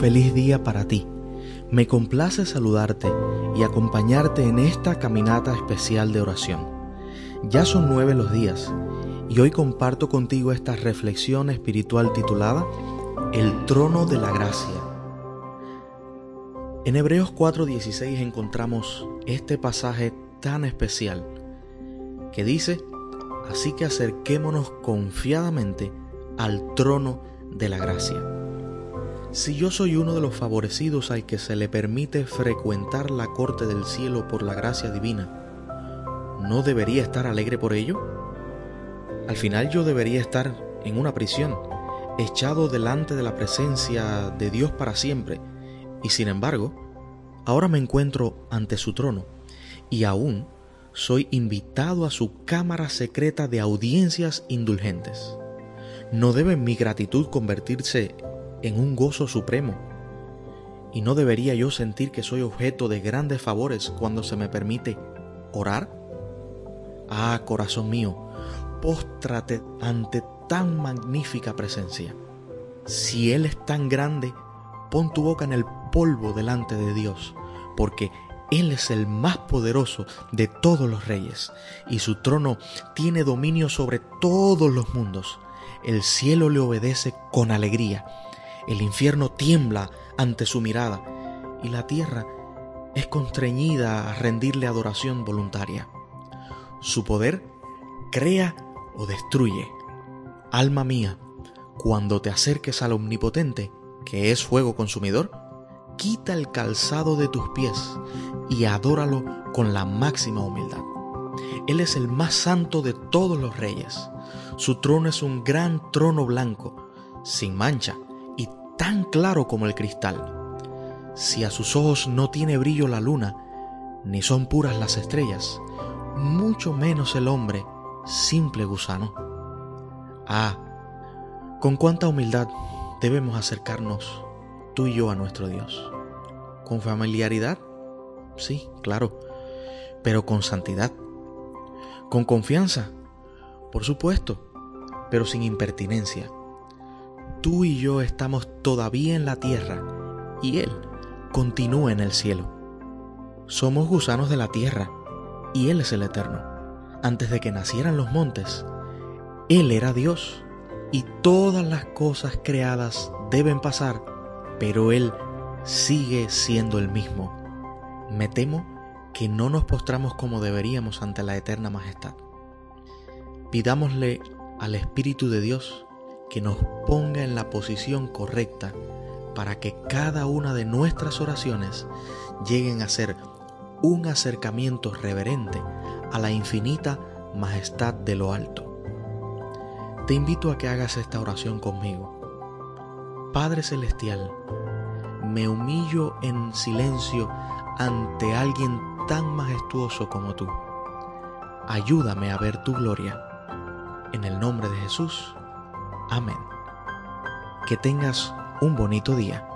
feliz día para ti. Me complace saludarte y acompañarte en esta caminata especial de oración. Ya son nueve los días y hoy comparto contigo esta reflexión espiritual titulada El trono de la gracia. En Hebreos 4:16 encontramos este pasaje tan especial que dice, así que acerquémonos confiadamente al trono de la gracia. Si yo soy uno de los favorecidos al que se le permite frecuentar la corte del cielo por la gracia divina, ¿no debería estar alegre por ello? Al final yo debería estar en una prisión, echado delante de la presencia de Dios para siempre, y sin embargo, ahora me encuentro ante su trono, y aún soy invitado a su cámara secreta de audiencias indulgentes. ¿No debe mi gratitud convertirse en un gozo supremo? ¿Y no debería yo sentir que soy objeto de grandes favores cuando se me permite orar? Ah, corazón mío, póstrate ante tan magnífica presencia. Si Él es tan grande, pon tu boca en el polvo delante de Dios, porque Él es el más poderoso de todos los reyes, y su trono tiene dominio sobre todos los mundos. El cielo le obedece con alegría, el infierno tiembla ante su mirada, y la tierra es constreñida a rendirle adoración voluntaria. Su poder crea o destruye. Alma mía, cuando te acerques al Omnipotente, que es fuego consumidor, quita el calzado de tus pies y adóralo con la máxima humildad. Él es el más santo de todos los reyes. Su trono es un gran trono blanco, sin mancha tan claro como el cristal. Si a sus ojos no tiene brillo la luna, ni son puras las estrellas, mucho menos el hombre, simple gusano. Ah, con cuánta humildad debemos acercarnos tú y yo a nuestro Dios. ¿Con familiaridad? Sí, claro, pero con santidad. ¿Con confianza? Por supuesto, pero sin impertinencia. Tú y yo estamos todavía en la tierra y Él continúa en el cielo. Somos gusanos de la tierra y Él es el eterno. Antes de que nacieran los montes, Él era Dios y todas las cosas creadas deben pasar, pero Él sigue siendo el mismo. Me temo que no nos postramos como deberíamos ante la eterna majestad. Pidámosle al Espíritu de Dios que nos ponga en la posición correcta para que cada una de nuestras oraciones lleguen a ser un acercamiento reverente a la infinita majestad de lo alto. Te invito a que hagas esta oración conmigo. Padre Celestial, me humillo en silencio ante alguien tan majestuoso como tú. Ayúdame a ver tu gloria. En el nombre de Jesús. Amén. Que tengas un bonito día.